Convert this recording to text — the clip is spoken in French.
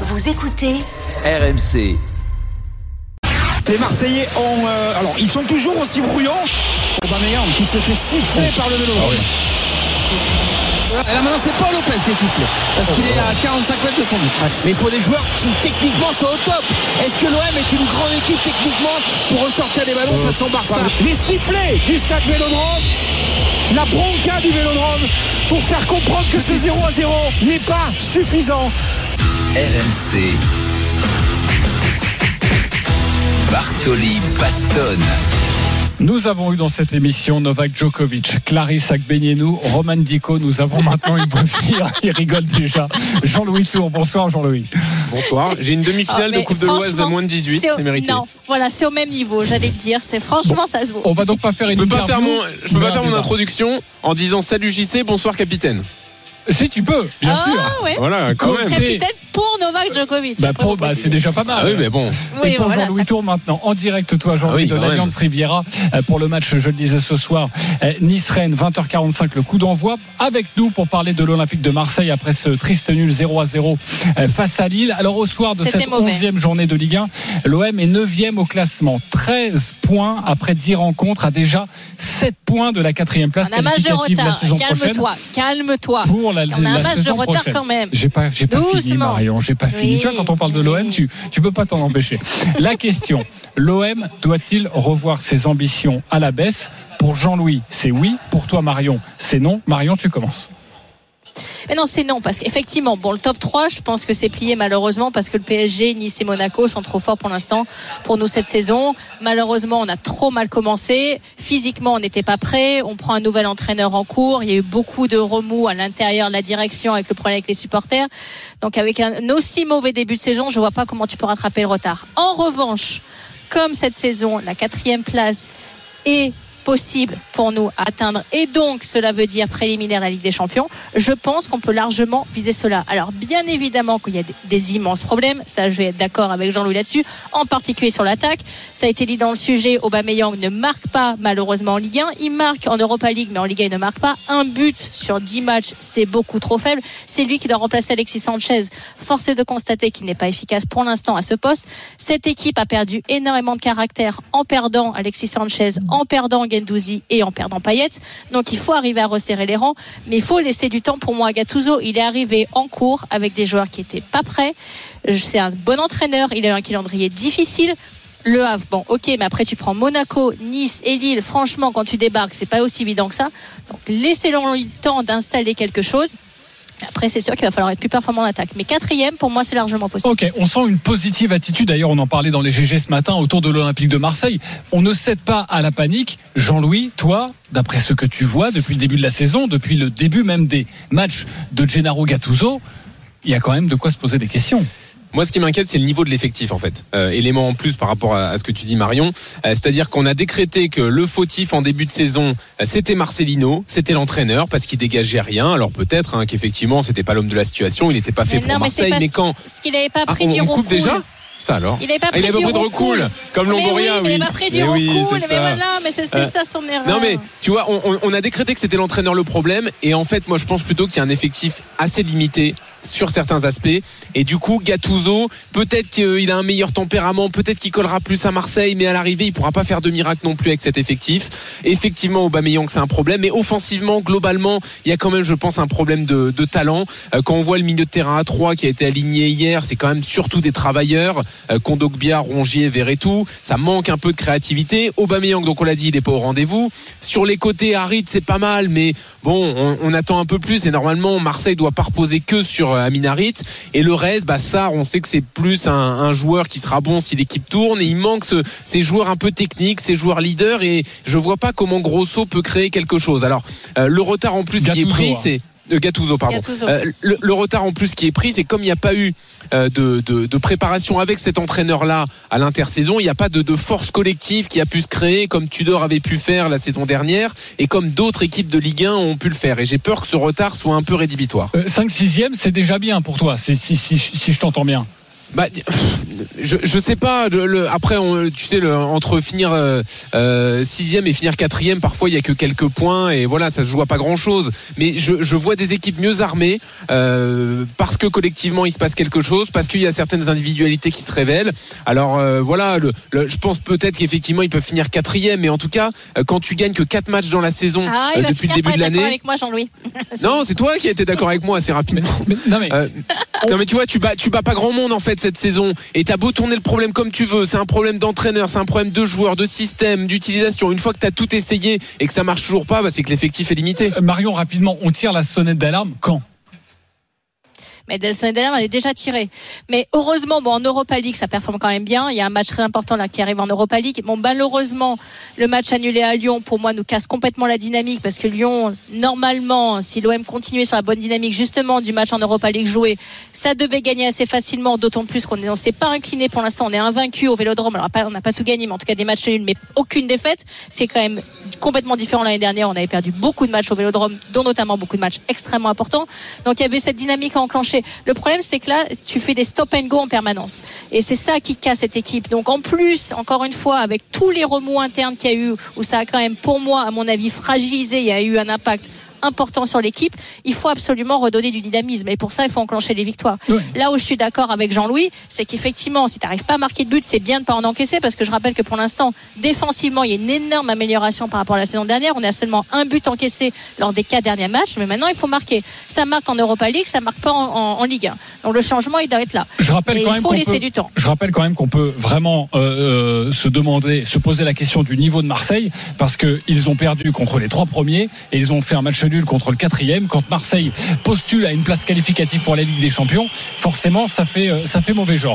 Vous écoutez RMC. Les Marseillais ont. euh, alors, ils sont toujours aussi brouillons. Aubameyang qui se fait siffler par le vélo. Et là maintenant c'est Paul Lopez qui est sifflé parce qu'il est à 45 mètres de son but. Mais il faut des joueurs qui techniquement sont au top. Est-ce que l'OM est une grande équipe techniquement pour ressortir des ballons façon Barça Les sifflets du stade Vélodrome. La bronca du Vélodrome pour faire comprendre que ce 0 à 0 n'est pas suffisant. RMC. Bartoli Bastonne. Nous avons eu dans cette émission Novak Djokovic, Clarisse Agbenienou, Roman Dico. Nous avons maintenant une venir. Il rigole déjà. Jean-Louis Tour. Bonsoir Jean-Louis. Bonsoir. J'ai une demi-finale Ah, de Coupe de l'Oise à moins de 18, c'est mérité. Non, voilà, c'est au même niveau, j'allais le dire. C'est franchement, ça se vaut. On va donc pas faire Je une peux pas faire interview, mon, je peux pas faire mon introduction en disant salut JC, bonsoir capitaine. Si tu peux, bien ah, sûr. ouais. Voilà, quand même. Capitaine pour Novak Djokovic. Bah, pour- bah, c'est déjà pas mal. Ah oui, mais bon. Oui, et pour voilà, Jean-Louis ça- Tour maintenant, en direct, toi, Jean-Louis Ah oui, de l'Alliance Riviera, euh, pour le match, je le disais ce soir, euh, Nice-Rennes, 20h45, le coup d'envoi, avec nous pour parler de l'Olympique de Marseille après ce triste nul 0 à 0 euh, face à Lille. Alors, au soir de cette mauvais. 11e journée de Ligue 1, l'OM est 9e au classement, 13 points après 10 rencontres, à déjà 7 points de la quatrième place On a un match de retard. saison prochaine. Calme-toi, calme-toi. Pour la, On a un match de saison retard prochaine. quand même. J'ai pas, j'ai pas fini, Doucement. Marion. J'ai pas fini. Oui. Tu vois, quand on parle de l'OM, tu, tu peux pas t'en empêcher. La question l'OM doit-il revoir ses ambitions à la baisse? Pour Jean-Louis, c'est oui. Pour toi, Marion, c'est non. Marion, tu commences. Mais non, c'est non, parce qu'effectivement, bon, le top 3, je pense que c'est plié malheureusement parce que le PSG, Nice et Monaco sont trop forts pour l'instant pour nous cette saison. Malheureusement, on a trop mal commencé. Physiquement, on n'était pas prêt. On prend un nouvel entraîneur en cours. Il y a eu beaucoup de remous à l'intérieur de la direction avec le problème avec les supporters. Donc, avec un aussi mauvais début de saison, je vois pas comment tu peux rattraper le retard. En revanche, comme cette saison, la quatrième place est possible pour nous à atteindre. Et donc cela veut dire préliminaire la Ligue des Champions. Je pense qu'on peut largement viser cela. Alors bien évidemment qu'il y a des, des immenses problèmes. Ça je vais être d'accord avec Jean-Louis là-dessus en particulier sur l'attaque. Ça a été dit dans le sujet. Aubameyang ne marque pas malheureusement en Ligue 1 il marque en Europa League mais en Ligue 1 il ne marque pas. Un but sur 10 matchs c'est beaucoup trop faible. C'est lui qui doit remplacer Alexis Sanchez. Force est de constater qu'il n'est pas efficace pour l'instant à ce poste. Cette équipe a perdu énormément de caractère en perdant Alexis Sanchez, en perdant Et en perdant Payet. Donc il faut arriver à resserrer les rangs, mais il faut laisser du temps pour moi à. Il est arrivé en cours avec des joueurs qui étaient pas prêts. C'est un bon entraîneur, il a un calendrier difficile. Le Havre, bon, ok, mais après tu prends Monaco, Nice et Lille. Franchement, quand tu débarques, c'est pas aussi évident que ça. Donc laissez-leur le temps d'installer quelque chose. Après, c'est sûr qu'il va falloir être plus performant en attaque. Mais quatrième, pour moi, c'est largement possible. Ok, on sent une positive attitude. D'ailleurs, on en parlait dans les GG ce matin autour de l'Olympique de Marseille. On ne cède pas à la panique. Jean-Louis, toi, d'après ce que tu vois depuis le début de la saison, depuis le début même des matchs de Gennaro Gattuso, il y a quand même de quoi se poser des questions. Moi, ce qui m'inquiète, c'est le niveau de l'effectif, en fait. Euh, élément en plus par rapport à, à ce que tu dis, Marion. Euh, C'est-à-dire qu'on a décrété que le fautif en début de saison, euh, c'était Marcelino, c'était l'entraîneur, parce qu'il dégageait rien. Alors peut-être hein, qu'effectivement, c'était pas l'homme de la situation, il n'était pas fait Mais pour non, Marseille. Mais quand qu'il n'avait pas Ah, pris on, du on coupe déjà? Ça alors Il n'avait pas Ah, pris il avait pris de recoul. recoul, comme Longoria, oui. mais oui. Il n'a pas pris du Mais oui, recoul. mais voilà, mais c'était Euh, ça son erreur. Non mais tu vois, on, a décrété que c'était l'entraîneur le problème et en fait moi je pense plutôt qu'il y a un effectif assez limité sur certains aspects et du coup Gattuso peut-être qu'il a un meilleur tempérament, peut-être qu'il collera plus à Marseille mais à l'arrivée il pourra pas faire de miracle non plus avec cet effectif. Effectivement Aubameyang c'est un problème mais offensivement globalement il y a quand même je pense un problème de, de talent. Euh, quand on voit le milieu de terrain à 3 qui a été aligné hier, c'est quand même surtout des travailleurs, Kondogbia, Rongier, Verretou, ça manque un peu de créativité. Aubameyang donc on l'a dit il est pas au rendez-vous. Sur les côtés Harit c'est pas mal mais bon on, on attend un peu plus et normalement Marseille doit pas reposer que sur euh, Amin Harit et le reste bah ça on sait que c'est plus un, un joueur qui sera bon si l'équipe tourne et il manque ce- ces joueurs un peu techniques, ces joueurs leaders et je vois pas comment Grosso peut créer quelque chose. Alors euh, le retard en plus qui est pris hein. c'est de Gattuso pardon. Gattuso. Euh, le, le retard en plus qui est pris, c'est comme il n'y a pas eu euh, de, de- de préparation avec cet entraîneur-là à l'intersaison, il n'y a pas de, de force collective qui a pu se créer comme Tudor avait pu faire la saison dernière et comme d'autres équipes de Ligue 1 ont pu le faire. Et j'ai peur que ce retard soit un peu rédhibitoire. 5 6 c'est déjà bien pour toi, si, si, si, si je t'entends bien. Bah, je, je sais pas. le- le- après, on- tu sais, le- entre finir euh, euh, sixième et finir quatrième, parfois il y a que quelques points et voilà, ça se joue à pas grand chose. Mais je, je vois des équipes mieux armées euh, parce que collectivement il se passe quelque chose, parce qu'il y a certaines individualités qui se révèlent. Alors euh, voilà, le, le- je pense peut-être qu'effectivement ils peuvent finir quatrième, mais en tout cas, quand tu gagnes que quatre matchs dans la saison Ah, euh, depuis le début de l'année. avec moi, Jean-Louis. Non, c'est toi qui as été d'accord avec moi assez rapidement. Mais- non mais Euh, non mais tu vois tu bats tu bats pas grand monde en fait cette saison et t'as beau tourner le problème comme tu veux c'est un problème d'entraîneur c'est un problème de joueurs de système d'utilisation. Une fois que t'as tout essayé et que ça marche toujours pas bah, c'est que l'effectif est limité. Euh, Marion rapidement, on tire la sonnette d'alarme quand? Mais Delson Ederer, elle est déjà tirée. Mais heureusement, bon, en Europa League, ça performe quand même bien. Il y a un match très important là qui arrive en Europa League. Bon, malheureusement, le match annulé à Lyon, pour moi, nous casse complètement la dynamique parce que Lyon, normalement, si l'OM continuait sur la bonne dynamique, justement, du match en Europa League joué, ça devait gagner assez facilement, d'autant plus qu'on ne s'est pas incliné pour l'instant. On est invaincu au Vélodrome. Alors, on n'a pas tout gagné, mais en tout cas des matchs nuls, mais aucune défaite. C'est quand même complètement différent l'année dernière. On avait perdu beaucoup de matchs au Vélodrome, dont notamment beaucoup de matchs extrêmement importants. Donc, il y avait cette dynamique à enclencher. Le problème, c'est que là, tu fais des stop and go en permanence. Et c'est ça qui casse cette équipe. Donc, en plus, encore une fois, avec tous les remous internes qu'il y a eu, où ça a quand même, pour moi, à mon avis, fragilisé, il y a eu un impact important sur l'équipe, il faut absolument redonner du dynamisme. Et pour ça, il faut enclencher les victoires. Là où je suis d'accord avec Jean-Louis, c'est qu'effectivement, si tu n'arrives pas à marquer de but, c'est bien de pas en encaisser parce que je rappelle que pour l'instant, défensivement, il y a une énorme amélioration par rapport à la saison dernière. On a seulement un but encaissé lors des quatre derniers matchs, mais maintenant, il faut marquer. Ça marque en Europa League, ça marque pas en, en- en Ligue 1. Donc le changement, il doit être là. Je rappelle quand il même faut qu'on laisser peut- du temps. Je rappelle quand même qu'on peut vraiment euh, euh, se demander, se poser la question du niveau de Marseille, parce qu'ils ont perdu contre les trois premiers et ils ont fait un match nul contre le quatrième. Quand Marseille postule à une place qualificative pour la Ligue des Champions, forcément, ça fait, euh, ça fait mauvais genre.